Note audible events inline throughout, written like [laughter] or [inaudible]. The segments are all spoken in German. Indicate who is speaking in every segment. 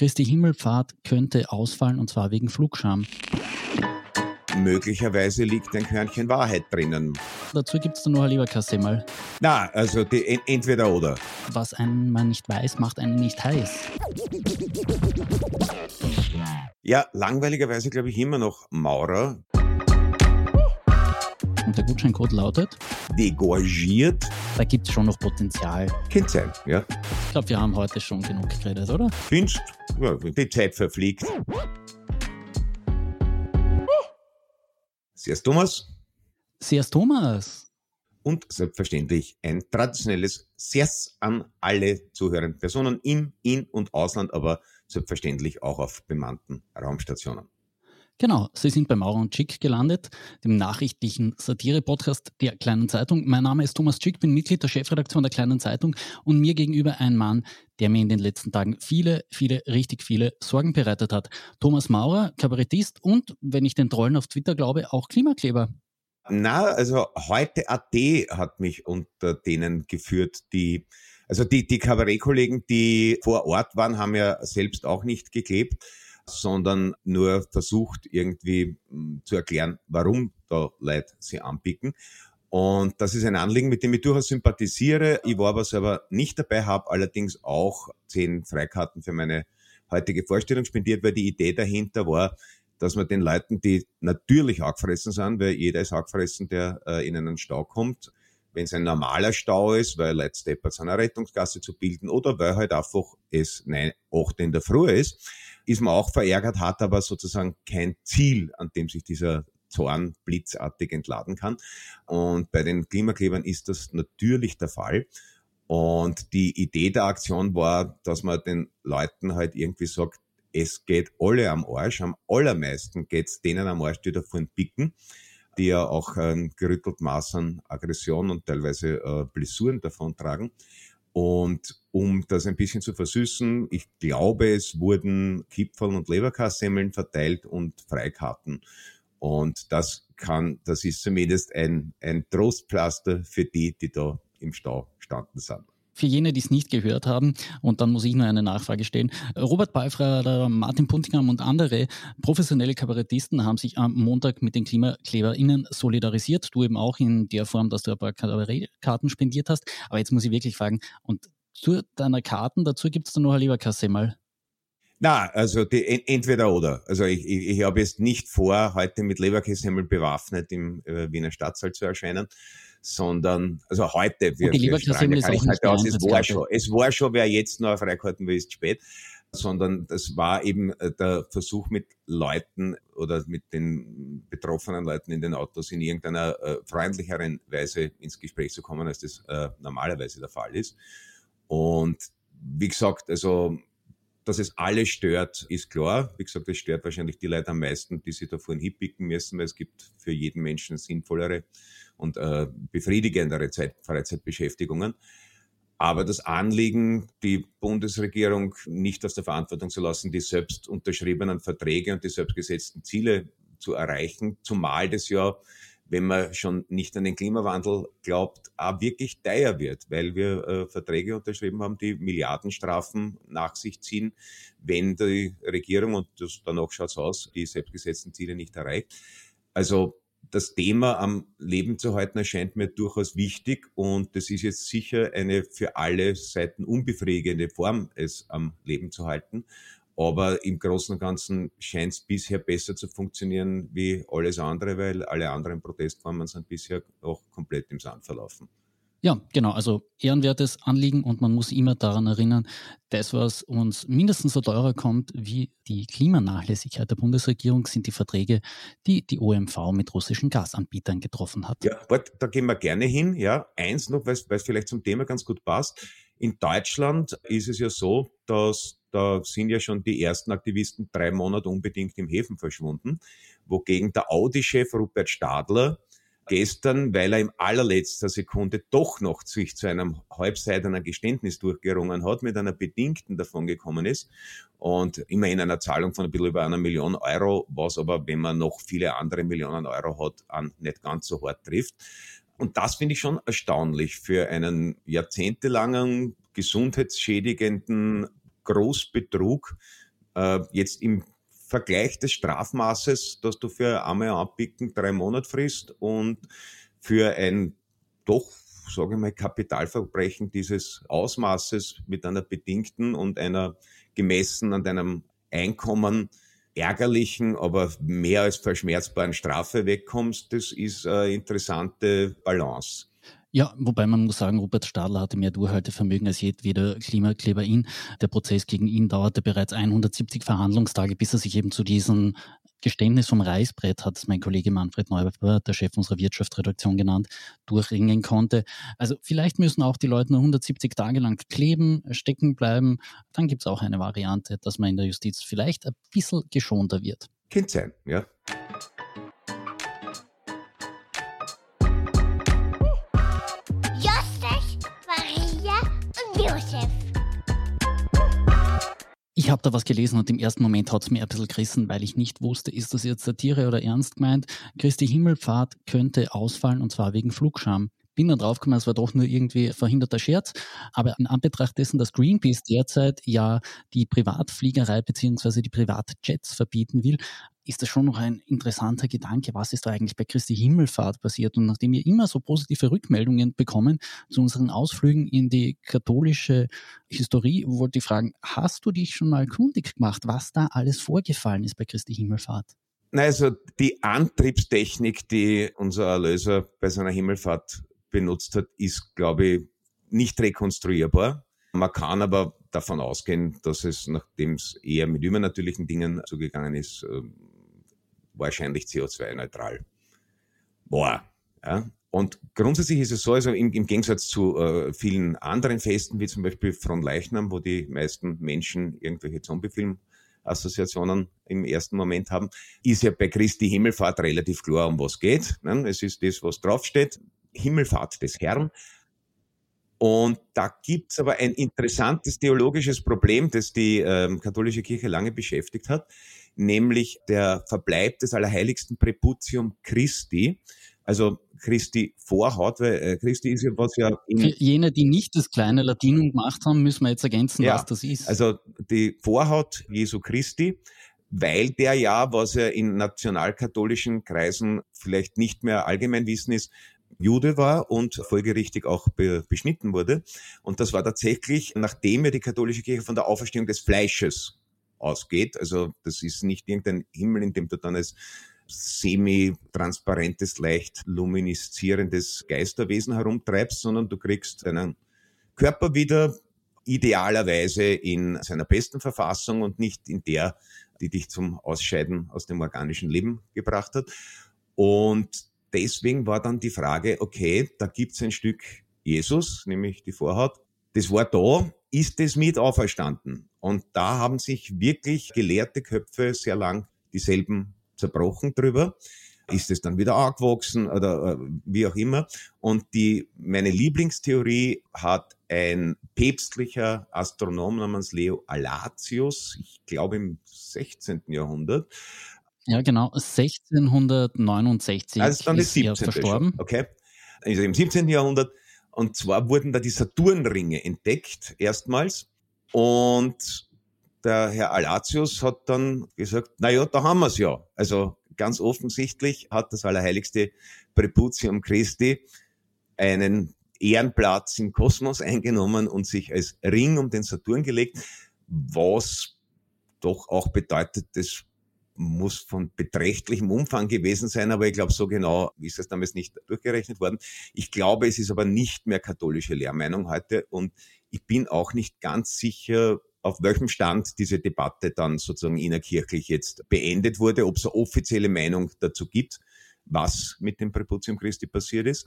Speaker 1: Christi Himmelfahrt könnte ausfallen und zwar wegen Flugscham.
Speaker 2: Möglicherweise liegt ein Körnchen Wahrheit drinnen.
Speaker 1: Dazu gibt es dann noch ein Leberkassemmel.
Speaker 2: Na, also die, entweder oder.
Speaker 1: Was ein man nicht weiß, macht einen nicht heiß.
Speaker 2: Ja, langweiligerweise glaube ich immer noch Maurer.
Speaker 1: Und der Gutscheincode lautet?
Speaker 2: Degorgiert.
Speaker 1: Da gibt es schon noch Potenzial.
Speaker 2: Kind sein, ja.
Speaker 1: Ich glaube, wir haben heute schon genug geredet, oder?
Speaker 2: Findest ja, die Zeit verfliegt. Servus Thomas.
Speaker 1: Servus Thomas.
Speaker 2: Und selbstverständlich ein traditionelles Servus an alle zuhörenden Personen im In- und Ausland, aber selbstverständlich auch auf bemannten Raumstationen.
Speaker 1: Genau, Sie sind bei Maurer und Schick gelandet, dem nachrichtlichen Satire-Podcast der Kleinen Zeitung. Mein Name ist Thomas Schick, bin Mitglied der Chefredaktion der Kleinen Zeitung und mir gegenüber ein Mann, der mir in den letzten Tagen viele, viele, richtig viele Sorgen bereitet hat. Thomas Maurer, Kabarettist und, wenn ich den Trollen auf Twitter glaube, auch Klimakleber.
Speaker 2: Na, also heute AT hat mich unter denen geführt, die also die, die Kabarettkollegen, die vor Ort waren, haben ja selbst auch nicht geklebt sondern nur versucht irgendwie hm, zu erklären, warum da Leute sie anpicken. Und das ist ein Anliegen, mit dem ich durchaus sympathisiere. Ich war aber selber nicht dabei, habe allerdings auch zehn Freikarten für meine heutige Vorstellung spendiert, weil die Idee dahinter war, dass man den Leuten, die natürlich angefressen sind, weil jeder ist angefressen, der äh, in einen Stau kommt, wenn es ein normaler Stau ist, weil Leute steppert eine Rettungsgasse zu bilden oder weil halt einfach es 9, 8 in der Früh ist, ist man auch verärgert, hat aber sozusagen kein Ziel, an dem sich dieser Zorn blitzartig entladen kann. Und bei den Klimaklebern ist das natürlich der Fall. Und die Idee der Aktion war, dass man den Leuten halt irgendwie sagt, es geht alle am Arsch, am allermeisten geht's denen am Arsch, die davon picken, die ja auch ein gerüttelt Maß an Aggression und teilweise äh, Blessuren davon tragen. Und um das ein bisschen zu versüßen, ich glaube, es wurden Kipferl und Leberkassemmeln verteilt und Freikarten. Und das kann, das ist zumindest ein, ein Trostpflaster für die, die da im Stau standen sind.
Speaker 1: Für jene, die es nicht gehört haben, und dann muss ich nur eine Nachfrage stellen. Robert Balfrader, Martin Puntigam und andere professionelle Kabarettisten haben sich am Montag mit den KlimakleberInnen solidarisiert. Du eben auch in der Form, dass du ein paar Kabarettkarten spendiert hast. Aber jetzt muss ich wirklich fragen, und zu deiner Karten, dazu gibt es dann noch ein Leberkasse mal.
Speaker 2: Na, also die, entweder oder. Also ich, ich, ich habe jetzt nicht vor, heute mit Leberkäsehemmel bewaffnet im äh, Wiener Stadtsaal zu erscheinen sondern, also heute,
Speaker 1: wir, die wir kann ich heute
Speaker 2: aus, es war schon, es war schon, wer jetzt noch Freikarten will, ist spät, sondern das war eben äh, der Versuch mit Leuten oder mit den betroffenen Leuten in den Autos in irgendeiner äh, freundlicheren Weise ins Gespräch zu kommen, als das äh, normalerweise der Fall ist. Und wie gesagt, also dass es alle stört, ist klar. Wie gesagt, es stört wahrscheinlich die Leute am meisten, die sich davon hinpicken müssen, weil es gibt für jeden Menschen sinnvollere und äh, befriedigendere Zeit, Freizeitbeschäftigungen. Aber das Anliegen, die Bundesregierung nicht aus der Verantwortung zu lassen, die selbst unterschriebenen Verträge und die selbst gesetzten Ziele zu erreichen, zumal das ja, wenn man schon nicht an den Klimawandel glaubt, auch wirklich teuer wird, weil wir äh, Verträge unterschrieben haben, die Milliardenstrafen nach sich ziehen, wenn die Regierung, und das, danach schaut es aus, die selbstgesetzten Ziele nicht erreicht. Also das Thema am Leben zu halten erscheint mir durchaus wichtig und das ist jetzt sicher eine für alle Seiten unbefriedigende Form, es am Leben zu halten. Aber im Großen und Ganzen scheint es bisher besser zu funktionieren wie alles andere, weil alle anderen Protestformen sind bisher auch komplett im Sand verlaufen.
Speaker 1: Ja, genau. Also ehrenwertes Anliegen und man muss immer daran erinnern, das, was uns mindestens so teurer kommt wie die Klimanachlässigkeit der Bundesregierung, sind die Verträge, die die OMV mit russischen Gasanbietern getroffen hat.
Speaker 2: Ja, wart, da gehen wir gerne hin. Ja, eins noch, weil es vielleicht zum Thema ganz gut passt. In Deutschland ist es ja so, dass da sind ja schon die ersten Aktivisten drei Monate unbedingt im Häfen verschwunden, wogegen der Audi-Chef Rupert Stadler gestern, weil er im allerletzter Sekunde doch noch sich zu einem halbseidenen Geständnis durchgerungen hat, mit einer bedingten davongekommen ist und immerhin einer Zahlung von ein bisschen über einer Million Euro, was aber, wenn man noch viele andere Millionen Euro hat, an nicht ganz so hart trifft. Und das finde ich schon erstaunlich für einen jahrzehntelangen gesundheitsschädigenden Großbetrug, Äh, jetzt im Vergleich des Strafmaßes, dass du für einmal anpicken drei Monate frisst und für ein doch, sage ich mal, Kapitalverbrechen dieses Ausmaßes mit einer bedingten und einer gemessen an deinem Einkommen ärgerlichen, aber mehr als verschmerzbaren Strafe wegkommst, das ist eine interessante Balance.
Speaker 1: Ja, wobei man muss sagen, Robert Stadler hatte mehr Durchhaltevermögen als jedweder Klimakleber ihn. Der Prozess gegen ihn dauerte bereits 170 Verhandlungstage, bis er sich eben zu diesem Geständnis vom Reißbrett, hat es mein Kollege Manfred Neuber, der Chef unserer Wirtschaftsredaktion genannt, durchringen konnte. Also vielleicht müssen auch die Leute nur 170 Tage lang kleben, stecken bleiben. Dann gibt es auch eine Variante, dass man in der Justiz vielleicht ein bisschen geschonter wird.
Speaker 2: Kind sein, ja.
Speaker 1: Ich habe da was gelesen und im ersten Moment hat es mir ein bisschen gerissen, weil ich nicht wusste, ist das jetzt Satire oder ernst gemeint. Christi Himmelfahrt könnte ausfallen und zwar wegen Flugscham bin dann draufgekommen, es war doch nur irgendwie verhinderter Scherz. Aber in Anbetracht dessen, dass Greenpeace derzeit ja die Privatfliegerei beziehungsweise die Privatjets verbieten will, ist das schon noch ein interessanter Gedanke. Was ist da eigentlich bei Christi Himmelfahrt passiert? Und nachdem wir immer so positive Rückmeldungen bekommen zu unseren Ausflügen in die katholische Historie, wollte ich fragen, hast du dich schon mal kundig gemacht, was da alles vorgefallen ist bei Christi Himmelfahrt?
Speaker 2: Also die Antriebstechnik, die unser Erlöser bei seiner Himmelfahrt benutzt hat, ist, glaube ich, nicht rekonstruierbar. Man kann aber davon ausgehen, dass es, nachdem es eher mit übernatürlichen Dingen zugegangen ist, ähm, wahrscheinlich CO2-neutral war. Ja? Und grundsätzlich ist es so, also im, im Gegensatz zu äh, vielen anderen Festen, wie zum Beispiel Fronleichnam, wo die meisten Menschen irgendwelche Zombiefilm-Assoziationen im ersten Moment haben, ist ja bei Christi Himmelfahrt relativ klar, um was geht. Ne? Es ist das, was draufsteht. Himmelfahrt des Herrn. Und da gibt's aber ein interessantes theologisches Problem, das die ähm, katholische Kirche lange beschäftigt hat, nämlich der Verbleib des Allerheiligsten Präputium Christi, also Christi Vorhaut, weil äh, Christi ist ja was ja...
Speaker 1: Für jene, die nicht das kleine Latinum gemacht haben, müssen wir jetzt ergänzen, ja, was das ist.
Speaker 2: Also die Vorhaut Jesu Christi, weil der ja, was ja in nationalkatholischen Kreisen vielleicht nicht mehr allgemein wissen ist, Jude war und folgerichtig auch be beschnitten wurde. Und das war tatsächlich, nachdem ja die katholische Kirche von der Auferstehung des Fleisches ausgeht. Also das ist nicht irgendein Himmel, in dem du dann als semi-transparentes, leicht lumineszierendes Geisterwesen herumtreibst, sondern du kriegst deinen Körper wieder idealerweise in seiner besten Verfassung und nicht in der, die dich zum Ausscheiden aus dem organischen Leben gebracht hat. Und deswegen war dann die Frage, okay, da gibt's ein Stück Jesus, nämlich die Vorhaut. Das war da, ist es mit auferstanden? Und da haben sich wirklich gelehrte Köpfe sehr lang dieselben zerbrochen drüber. Ist es dann wieder angewachsen oder äh, wie auch immer? Und die, meine Lieblingstheorie hat ein päpstlicher Astronom namens Leo Alatius, ich glaube im 16. Jahrhundert,
Speaker 1: ja, genau. 1669
Speaker 2: also dann ist, ist er verstorben. Schon. Okay. Also im 17. Jahrhundert. Und zwar wurden da die Saturnringe entdeckt, erstmals. Und der Herr Alatius hat dann gesagt, na ja, da haben wir es ja. Also ganz offensichtlich hat das Allerheiligste Präputium Christi einen Ehrenplatz im Kosmos eingenommen und sich als Ring um den Saturn gelegt, was doch auch bedeutet, das muss von beträchtlichem Umfang gewesen sein, aber ich glaube, so genau ist es damals nicht durchgerechnet worden. Ich glaube, es ist aber nicht mehr katholische Lehrmeinung heute und ich bin auch nicht ganz sicher, auf welchem Stand diese Debatte dann sozusagen innerkirchlich jetzt beendet wurde, ob es eine offizielle Meinung dazu gibt, was mit dem Präputium Christi passiert ist.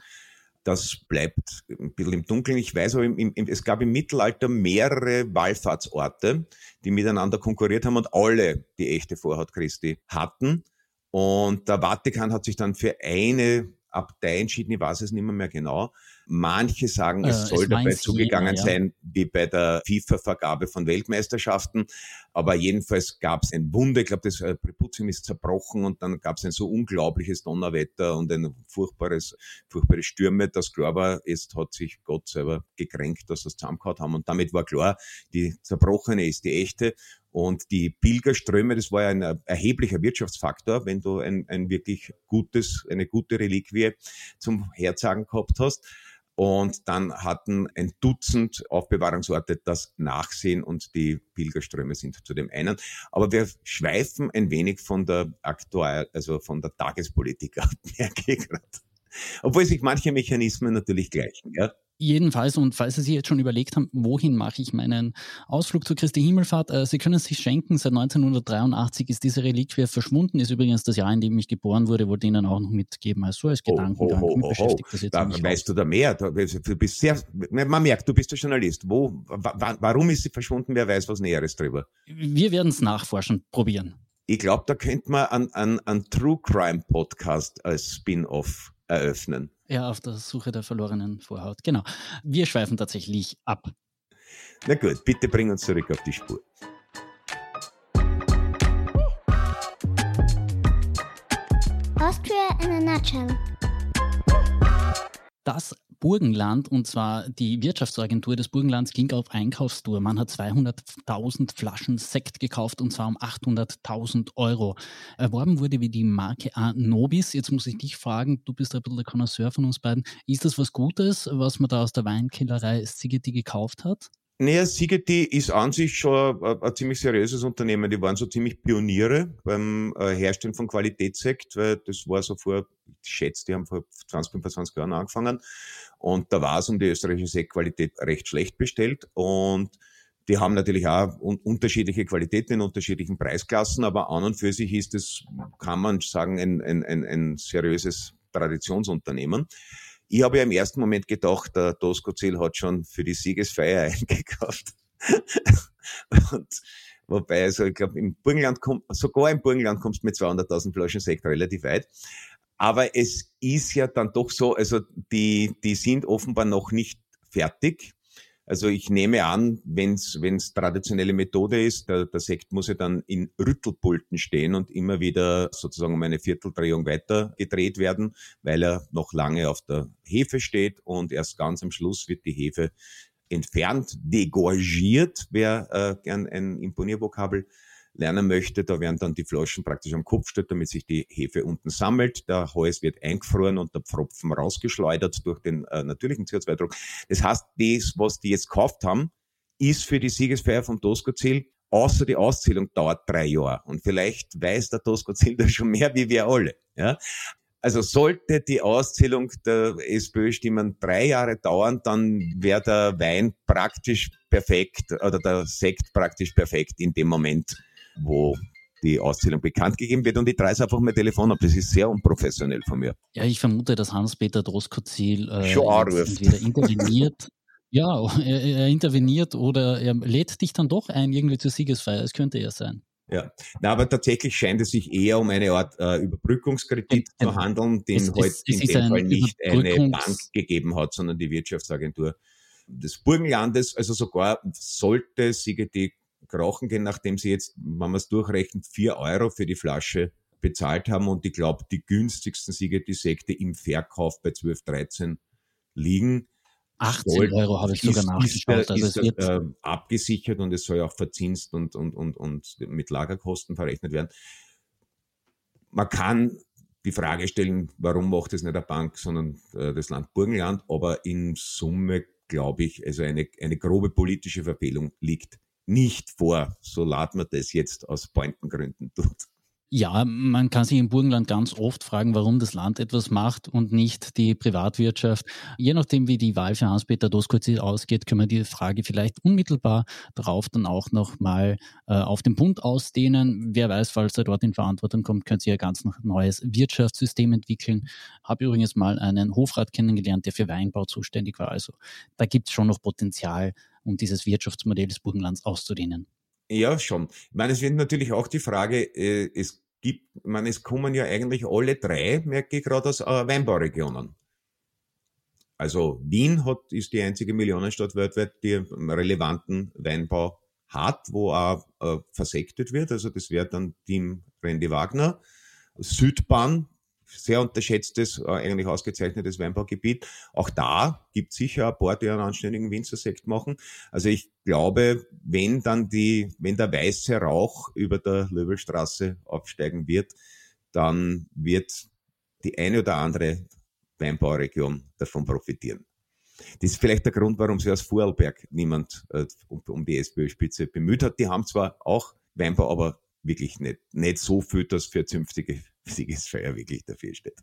Speaker 2: Das bleibt ein bisschen im Dunkeln. Ich weiß aber, im, im, es gab im Mittelalter mehrere Wallfahrtsorte, die miteinander konkurriert haben und alle die echte Vorhaut Christi hatten. Und der Vatikan hat sich dann für eine Abtei entschieden, ich weiß es nicht mehr, mehr genau, Manche sagen, es äh, soll es dabei zugegangen jeder, ja. sein wie bei der FIFA-Vergabe von Weltmeisterschaften. Aber jedenfalls gab es ein Wunder, ich glaube, das äh, Präputium ist zerbrochen und dann gab es ein so unglaubliches Donnerwetter und ein furchtbares, furchtbare Stürme, dass klar war, jetzt hat sich Gott selber gekränkt, dass es zusammengehauen haben. Und damit war klar, die zerbrochene ist die echte und die Pilgerströme, das war ja ein erheblicher Wirtschaftsfaktor, wenn du ein, ein wirklich gutes, eine gute Reliquie zum Herzagen gehabt hast. Und dann hatten ein Dutzend Aufbewahrungsorte das Nachsehen und die Pilgerströme sind zu dem einen. Aber wir schweifen ein wenig von der aktuell, also von der Tagespolitik ab, merke ich gerade. Obwohl sich manche Mechanismen natürlich gleichen. Ja?
Speaker 1: Jedenfalls, und falls Sie sich jetzt schon überlegt haben, wohin mache ich meinen Ausflug zur Christi Himmelfahrt, äh, Sie können es sich schenken. Seit 1983 ist diese Reliquie verschwunden, ist übrigens das Jahr, in dem ich geboren wurde, wollte Ihnen auch noch mitgeben, also als Gedankengang.
Speaker 2: Oh, oh, oh, oh, oh. Da weißt du da mehr. Du bist sehr, man merkt, du bist der Journalist. Wo, warum ist sie verschwunden? Wer weiß was Näheres drüber?
Speaker 1: Wir werden es nachforschen, probieren.
Speaker 2: Ich glaube, da könnte man einen True Crime Podcast als Spin-off eröffnen.
Speaker 1: Ja, auf der Suche der verlorenen Vorhaut. Genau. Wir schweifen tatsächlich ab.
Speaker 2: Na gut, bitte bring uns zurück auf die Spur.
Speaker 1: Austria in a nutshell. Das Burgenland, und zwar die Wirtschaftsagentur des Burgenlands, ging auf Einkaufstour. Man hat 200.000 Flaschen Sekt gekauft und zwar um 800.000 Euro. Erworben wurde wie die Marke A Nobis. Jetzt muss ich dich fragen, du bist ein bisschen der Connoisseur von uns beiden. Ist das was Gutes, was man da aus der Weinkellerei Sigeti gekauft hat?
Speaker 2: Naja, Sigeti ist an sich schon ein, ziemlich seriöses Unternehmen. Die waren so ziemlich Pioniere beim äh, Herstellen von Qualitätssekt, weil das war so vor, ich schätze, die haben vor 20, 25 Jahren angefangen. Und da war es um die österreichische Sektqualität recht schlecht bestellt. Und die haben natürlich auch un unterschiedliche Qualitäten in unterschiedlichen Preisklassen, aber an und für sich ist es, kann man sagen, ein, ein, ein, ein seriöses Traditionsunternehmen. Ich habe ja im ersten Moment gedacht, der Tosco-Ziel hat schon für die Siegesfeier [laughs] eingekauft. und, wobei, also ich glaube, im Burgenland kommt, sogar im Burgenland kommst du mit 200.000 Flaschen Sekt relativ weit. Aber es ist ja dann doch so, also die, die sind offenbar noch nicht fertig. Also ich nehme an, wenn es traditionelle Methode ist, der, der Sekt muss ja dann in Rüttelpulten stehen und immer wieder sozusagen um eine Vierteldrehung weiter gedreht werden, weil er noch lange auf der Hefe steht und erst ganz am Schluss wird die Hefe entfernt, degorgiert, wer äh, gern ein Imponiervokabel lernen möchte, da werden dann die Flaschen praktisch am Kopf steht, damit sich die Hefe unten sammelt. Der Hals wird eingefroren und der Pfropfen rausgeschleudert durch den äh, natürlichen CO2-Druck. Das heißt, das, was die jetzt gekauft haben, ist für die Siegesfeier vom Tosco-Ziel, außer die Auszählung dauert drei Jahre. Und vielleicht weiß der Tosco-Ziel [laughs] da schon mehr wie wir alle. Ja? Also sollte die Auszählung der SPÖ-Stimmen drei Jahre dauern, dann wäre der Wein praktisch perfekt oder der Sekt praktisch perfekt in dem Moment wo die Auszählung bekannt gegeben wird und ich drehe einfach mein Telefon ab. Das ist sehr unprofessionell von mir.
Speaker 1: Ja, ich vermute, dass Hans-Peter Droskozil
Speaker 2: äh, entweder
Speaker 1: interveniert. [laughs] ja, er, er, interveniert oder er lädt dich dann doch ein, irgendwie zur Siegesfeier. Es könnte er sein.
Speaker 2: Ja, Na, aber tatsächlich scheint es sich eher um eine Art äh, Überbrückungskredit äh, zu handeln, den es, heute es, es in dem Fall nicht eine Bank gegeben hat, sondern die Wirtschaftsagentur des Burgenlandes. Also sogar sollte Sigeti krachen gehen, nachdem sie jetzt, wenn man es durchrechnet, vier Euro für die Flasche bezahlt haben und ich glaube, die günstigsten Siegeti-Sekte im Verkauf bei 12, 13 liegen.
Speaker 1: 18 soll, Euro habe ich sogar nachgeschaut.
Speaker 2: Also ist, ist äh, abgesichert und es soll auch verzinst und, und, und, und mit Lagerkosten verrechnet werden. Man kann die Frage stellen, warum macht es nicht eine Bank, sondern äh, das Land Burgenland, aber in Summe glaube ich, also eine, eine grobe politische Verfehlung liegt nicht vor, so laut man das jetzt aus Pointengründen tut.
Speaker 1: Ja, man kann sich im Burgenland ganz oft fragen, warum das Land etwas macht und nicht die Privatwirtschaft. Je nachdem, wie die Wahl für Hans-Peter Doskozil ausgeht, können wir die Frage vielleicht unmittelbar darauf dann auch nochmal äh, auf den Bund ausdehnen. Wer weiß, falls er dort in Verantwortung kommt, könnte sich ein ganz neues Wirtschaftssystem entwickeln. Habe übrigens mal einen Hofrat kennengelernt, der für Weinbau zuständig war. Also da gibt es schon noch Potenzial, um dieses Wirtschaftsmodell des Burgenlands auszudehnen.
Speaker 2: Ja, schon. Ich meine, es wird natürlich auch die Frage, äh, es gibt, man, es kommen ja eigentlich alle drei, merke ich gerade, aus äh, Weinbauregionen. Also Wien hat, ist die einzige Millionenstadt weltweit, die einen relevanten Weinbau hat, wo auch äh, versektet wird. Also das wäre dann Team Randy Wagner. Südbahn, sehr unterschätztes, äh, eigentlich ausgezeichnetes Weinbaugebiet. Auch da gibt sicher ein paar, die einen anständigen Winzersekt machen. Also ich glaube, wenn dann die, wenn der weiße Rauch über der Löwelstraße aufsteigen wird, dann wird die eine oder andere Weinbauregion davon profitieren. Das ist vielleicht der Grund, warum sich aus Vorarlberg niemand äh, um, um, die SPÖ-Spitze bemüht hat. Die haben zwar auch Weinbau, aber wirklich nicht, nicht so viel, dass für zünftige Siegesfeier wirklich dafür steht.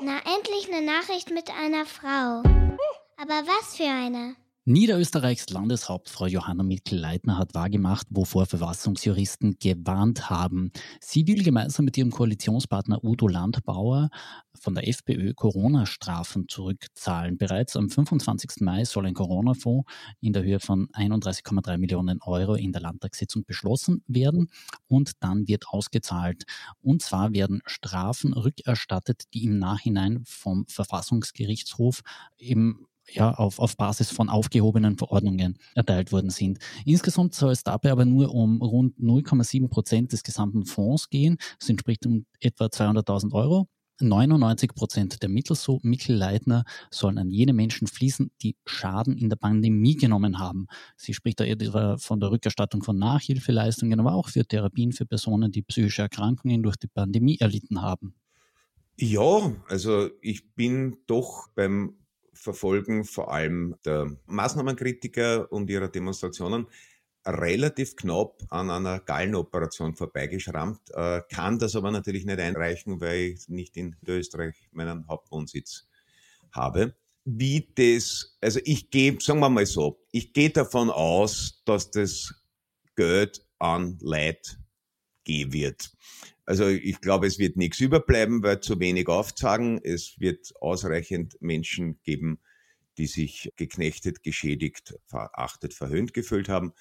Speaker 3: Na, endlich eine Nachricht mit einer Frau. Aber was für eine?
Speaker 1: Niederösterreichs Landeshauptfrau Johanna Mikl-Leitner hat wahrgemacht, wovor Verfassungsjuristen gewarnt haben. Sie will gemeinsam mit ihrem Koalitionspartner Udo Landbauer von der FPÖ Corona-Strafen zurückzahlen. Bereits am 25. Mai soll ein Corona-Fonds in der Höhe von 31,3 Millionen Euro in der Landtagssitzung beschlossen werden und dann wird ausgezahlt. Und zwar werden Strafen rückerstattet, die im Nachhinein vom Verfassungsgerichtshof im ja, auf, auf Basis von aufgehobenen Verordnungen erteilt worden sind. Insgesamt soll es dabei aber nur um rund 0,7 Prozent des gesamten Fonds gehen. Das entspricht um etwa 200.000 Euro. 99 Prozent der Mittel, so Mittelleitner, sollen an jene Menschen fließen, die Schaden in der Pandemie genommen haben. Sie spricht da von der Rückerstattung von Nachhilfeleistungen, aber auch für Therapien für Personen, die psychische Erkrankungen durch die Pandemie erlitten haben.
Speaker 2: Ja, also ich bin doch beim Verfolgen vor allem der Maßnahmenkritiker und ihrer Demonstrationen relativ knapp an einer Gallenoperation vorbeigeschrammt, äh, kann das aber natürlich nicht einreichen, weil ich nicht in Österreich meinen Hauptwohnsitz habe. Wie das, also ich gehe, sagen wir mal so, ich gehe davon aus, dass das Geld an Leid gehen wird. Also ich glaube, es wird nichts überbleiben, weil zu wenig aufzagen. Es wird ausreichend Menschen geben, die sich geknechtet, geschädigt, verachtet, verhöhnt gefühlt haben.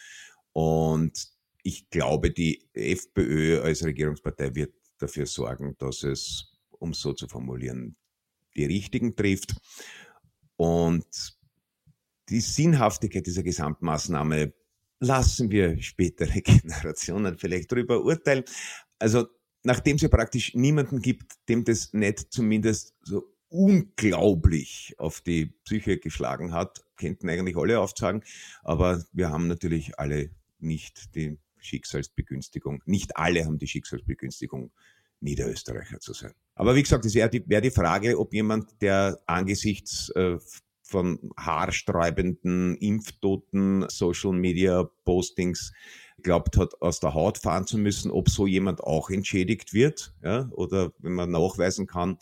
Speaker 2: Und ich glaube, die FPÖ als Regierungspartei wird dafür sorgen, dass es, um so zu formulieren, die Richtigen trifft. Und die Sinnhaftigkeit dieser Gesamtmaßnahme lassen wir spätere [laughs] Generationen vielleicht darüber urteilen. Also nachdem es ja praktisch niemanden gibt, dem das nicht zumindest so unglaublich auf die Psyche geschlagen hat, könnten eigentlich alle aufzeigen, aber wir haben natürlich alle nicht die Schicksalsbegünstigung, nicht alle haben die Schicksalsbegünstigung, Niederösterreicher zu sein. Aber wie gesagt, es wäre die, wär die Frage, ob jemand, der angesichts äh, von haarsträubenden, impftoten Social Media Postings glaubt hat, aus der Haut fahren zu müssen, ob so jemand auch entschädigt wird, ja, oder wenn man nachweisen kann,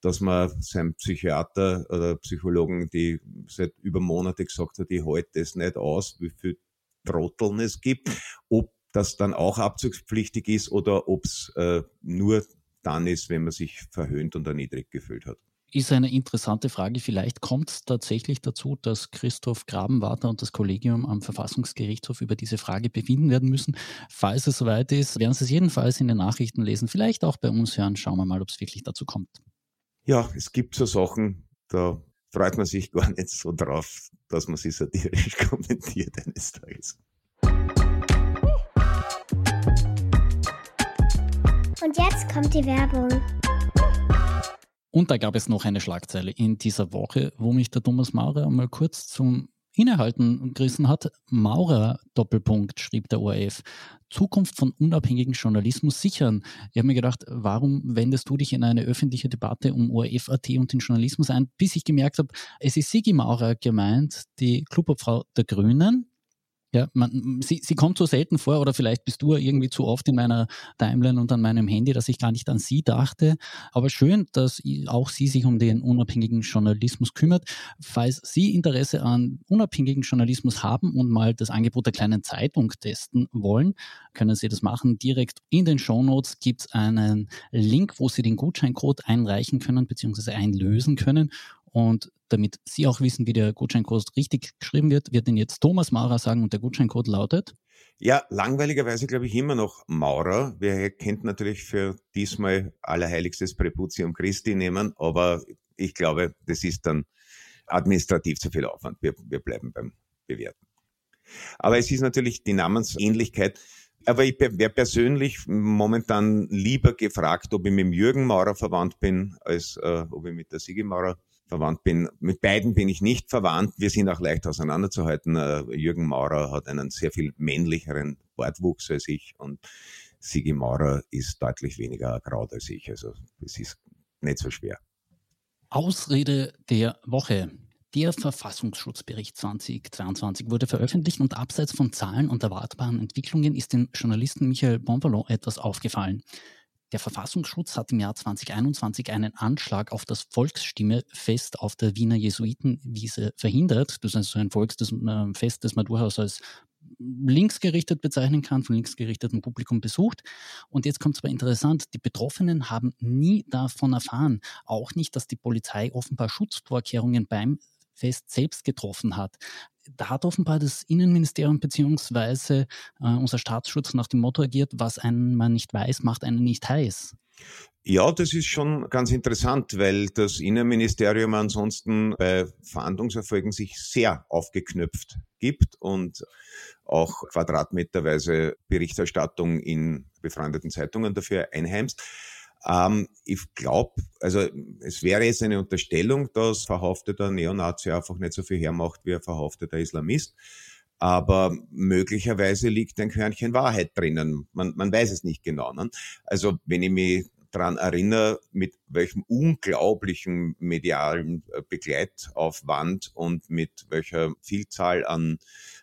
Speaker 2: dass man seinem Psychiater oder Psychologen, die seit über Monate gesagt hat, ich halte das nicht aus, wie viel Trotteln es gibt, ob das dann auch abzugspflichtig ist oder ob es äh, nur dann ist, wenn man sich verhöhnt und erniedrigt gefühlt hat
Speaker 1: ist eine interessante Frage. Vielleicht kommt es tatsächlich dazu, dass Christoph Grabenwarter und das Kollegium am Verfassungsgerichtshof über diese Frage befinden werden müssen. Falls es soweit ist, werden Sie es jedenfalls in den Nachrichten lesen, vielleicht auch bei uns hören. Schauen wir mal, ob es wirklich dazu kommt.
Speaker 2: Ja, es gibt so Sachen, da freut man sich [laughs] gar nicht so drauf, dass man sie satirisch [laughs] kommentiert eines Tages.
Speaker 3: Und jetzt kommt die Werbung.
Speaker 1: Und da gab es noch eine Schlagzeile in dieser Woche, wo mich der Thomas Maurer einmal kurz zum Innehalten gerissen hat. Maurer Doppelpunkt schrieb der ORF. Zukunft von unabhängigen Journalismus sichern. Ich habe mir gedacht, warum wendest du dich in eine öffentliche Debatte um ORF.at und den Journalismus ein, bis ich gemerkt habe, es ist Sigi Maurer gemeint, die Klubobfrau der Grünen, ja, man, sie, sie kommt so selten vor oder vielleicht bist du irgendwie zu oft in meiner Timeline und an meinem Handy, dass ich gar nicht an sie dachte. Aber schön, dass auch sie sich um den unabhängigen Journalismus kümmert. Falls Sie Interesse an unabhängigen Journalismus haben und mal das Angebot der kleinen Zeitung testen wollen, können Sie das machen. Direkt in den Show Notes gibt es einen Link, wo Sie den Gutscheincode einreichen können bzw. einlösen können. Und damit Sie auch wissen, wie der Gutscheincode richtig geschrieben wird, wird Ihnen jetzt Thomas Maurer sagen und der Gutscheincode lautet?
Speaker 2: Ja, langweiligerweise glaube ich immer noch Maurer. Wer kennt natürlich für diesmal Allerheiligstes Präputium Christi nehmen, aber ich glaube, das ist dann administrativ zu viel Aufwand. Wir, wir bleiben beim Bewerten. Aber es ist natürlich die Namensähnlichkeit. Aber ich wäre persönlich momentan lieber gefragt, ob ich mit dem Jürgen Maurer verwandt bin, als äh, ob ich mit der Sigi Maurer verwandt bin. Mit beiden bin ich nicht verwandt. Wir sind auch leicht auseinanderzuhalten. Äh, Jürgen Maurer hat einen sehr viel männlicheren Wortwuchs als ich und Sigi Maurer ist deutlich weniger graut als ich. Also es ist nicht so schwer.
Speaker 1: Ausrede der Woche. Der Verfassungsschutzbericht 2022 wurde veröffentlicht und abseits von Zahlen und erwartbaren Entwicklungen ist dem Journalisten Michael Bonvalon etwas aufgefallen. Der Verfassungsschutz hat im Jahr 2021 einen Anschlag auf das Volksstimmefest auf der Wiener Jesuitenwiese verhindert. Das ist also ein Volksfest, das man durchaus als linksgerichtet bezeichnen kann, von linksgerichtetem Publikum besucht. Und jetzt kommt es aber interessant, die Betroffenen haben nie davon erfahren, auch nicht, dass die Polizei offenbar Schutzvorkehrungen beim Fest selbst getroffen hat. Da hat offenbar das Innenministerium beziehungsweise äh, unser Staatsschutz nach dem Motto agiert, was einen man nicht weiß, macht einen nicht heiß.
Speaker 2: Ja, das ist schon ganz interessant, weil das Innenministerium ansonsten bei Fahndungserfolgen sich sehr aufgeknöpft gibt und auch quadratmeterweise Berichterstattung in befreundeten Zeitungen dafür einheimst. Ähm, ich glaube, also es wäre jetzt eine Unterstellung, dass verhafteter Neonazi einfach nicht so viel hermacht wie ein verhafteter Islamist. Aber möglicherweise liegt ein Körnchen Wahrheit drinnen. Man, man weiß es nicht genau. Ne? Also wenn ich mich daran erinnere, mit welchem unglaublichen medialen äh, Begleitaufwand und mit welcher Vielzahl an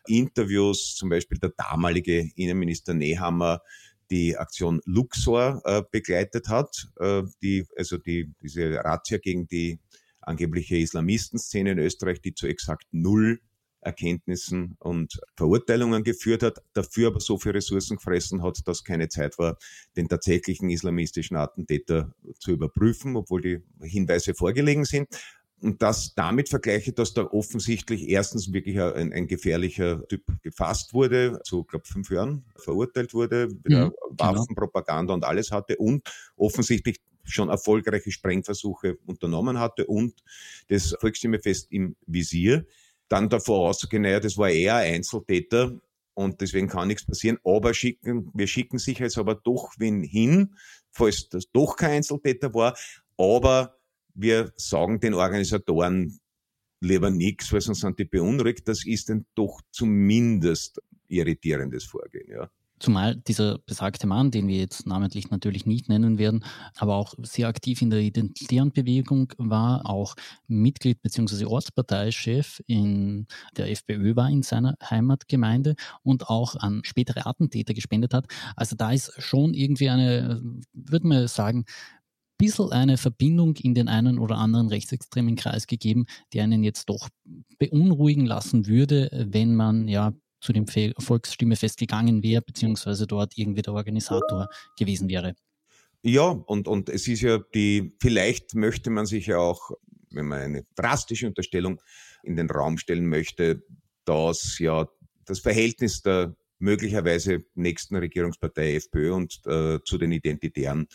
Speaker 2: Interviews, zum Beispiel der damalige Innenminister Nehammer, die Aktion Luxor äh, begleitet hat, äh, die, also die, diese Razzia gegen die angebliche Islamistenszene in Österreich, die zu exakt null Erkenntnissen und Verurteilungen geführt hat, dafür aber so viel Ressourcen gefressen hat, dass keine Zeit war, den tatsächlichen islamistischen Attentäter zu überprüfen, obwohl die Hinweise vorgelegen sind und das damit vergleiche, dass da offensichtlich erstens wirklich ein, ein gefährlicher Typ gefasst wurde, zu, glaube fünf Jahren verurteilt wurde, mhm, genau. Waffenpropaganda und alles hatte und offensichtlich schon erfolgreiche Sprengversuche unternommen hatte und das Volksstimmefest im Visier. Dann davor auszugehen, naja, das war eher ein Einzeltäter und deswegen kann nichts passieren, aber schicken, wir schicken sich jetzt aber doch wen hin, falls das doch kein Einzeltäter war, aber wir sagen den Organisatoren lieber nichts, weil sonst sind die beunruhigt. Das ist dann doch zumindest irritierendes Vorgehen, ja.
Speaker 1: Zumal dieser besagte Mann, den wir jetzt namentlich natürlich nicht nennen werden, aber auch sehr aktiv in der identitären Bewegung war, auch Mitglied bzw. Ortsparteichef in der FPÖ war in seiner Heimatgemeinde und auch an spätere Attentäter gespendet hat. Also da ist schon irgendwie eine, würde man sagen, bisschen eine Verbindung in den einen oder anderen rechtsextremen Kreis gegeben, die einen jetzt doch beunruhigen lassen würde, wenn man ja zu dem Volksstimmefest gegangen wäre, beziehungsweise dort irgendwie der Organisator gewesen wäre.
Speaker 2: Ja, und, und es ist ja die, vielleicht möchte man sich ja auch, wenn man eine drastische Unterstellung in den Raum stellen möchte, dass ja das Verhältnis der möglicherweise nächsten Regierungspartei FPÖ und äh, zu den Identitären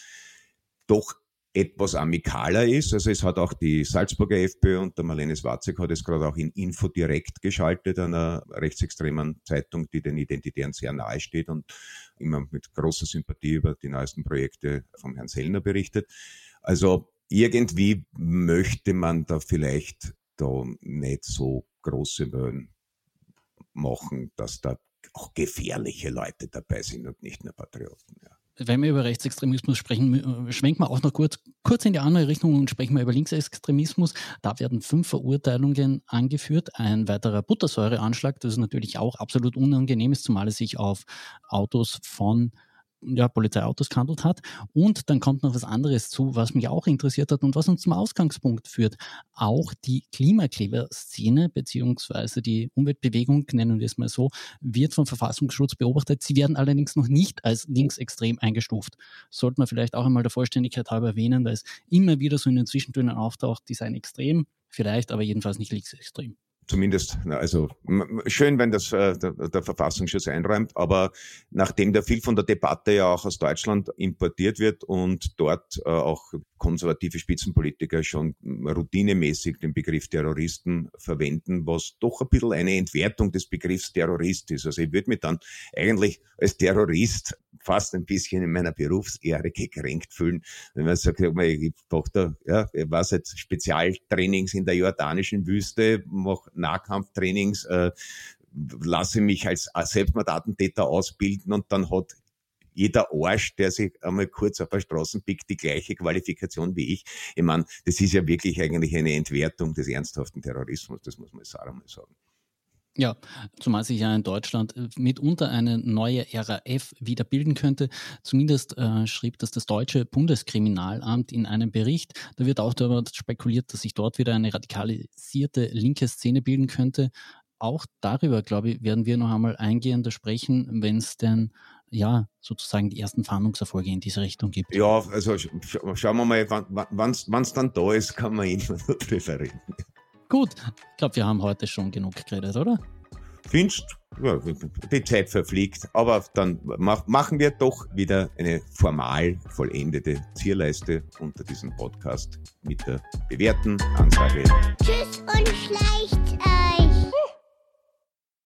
Speaker 2: doch etwas amikaler ist. Also es hat auch die Salzburger FPÖ und der Marlene Swarzek hat es gerade auch in Info direkt geschaltet, einer rechtsextremen Zeitung, die den Identitären sehr nahe steht und immer mit großer Sympathie über die neuesten Projekte vom Herrn Sellner berichtet. Also irgendwie möchte man da vielleicht da nicht so große Möhen machen, dass da auch gefährliche Leute dabei sind und nicht nur Patrioten. Ja
Speaker 1: wenn wir über Rechtsextremismus sprechen, äh, schwenken wir auch noch kurz, kurz in die andere Richtung und sprechen wir über Linksextremismus. Da werden fünf Verurteilungen angeführt. Ein weiterer Buttersäureanschlag, das ist natürlich auch absolut unangenehm ist, zumal es sich auf Autos von ja, Polizeiautos gehandelt hat. Und dann kommt noch was anderes zu, was mich auch interessiert hat und was uns zum Ausgangspunkt führt. Auch die Klimakleber-Szene beziehungsweise die Umweltbewegung, nennen wir es mal so, wird vom Verfassungsschutz beobachtet. Sie werden allerdings noch nicht als linksextrem eingestuft. Sollte man vielleicht auch einmal der Vollständigkeit halber erwähnen, weil es immer wieder so in den Zwischentönen auftaucht, die seien extrem, vielleicht aber jedenfalls nicht linksextrem.
Speaker 2: Zumindest, also schön, wenn das äh, der, der Verfassungsschutz einräumt, aber nachdem da viel von der Debatte ja auch aus Deutschland importiert wird und dort äh, auch konservative Spitzenpolitiker schon routinemäßig den Begriff Terroristen verwenden, was doch ein bisschen eine Entwertung des Begriffs Terrorist ist. Also ich würde mich dann eigentlich als Terrorist fast ein bisschen in meiner Berufsehre gekränkt fühlen, wenn man sagt, ich Tochter, ja, ich war jetzt Spezialtrainings in der jordanischen Wüste, mache Nahkampftrainings, äh, lasse mich als Selbstmordattentäter ausbilden und dann hat jeder Arsch, der sich einmal kurz auf der Straße pickt, die gleiche Qualifikation wie ich. Ich meine, das ist ja wirklich eigentlich eine Entwertung des ernsthaften Terrorismus, das muss man sagen.
Speaker 1: Ja, zumal sich ja in Deutschland äh, mitunter eine neue RAF wieder bilden könnte. Zumindest äh, schrieb das das deutsche Bundeskriminalamt in einem Bericht. Da wird auch darüber spekuliert, dass sich dort wieder eine radikalisierte linke Szene bilden könnte. Auch darüber, glaube ich, werden wir noch einmal eingehender sprechen, wenn es denn ja sozusagen die ersten Fahndungserfolge in diese Richtung gibt.
Speaker 2: Ja, also schauen wir mal, wann es dann da ist, kann man immer drüber reden.
Speaker 1: Gut, ich glaube, wir haben heute schon genug geredet, oder?
Speaker 2: Findest ja, die Zeit verfliegt, aber dann mach, machen wir doch wieder eine formal vollendete Zierleiste unter diesem Podcast mit der bewährten Ansage.
Speaker 3: Tschüss und schleicht.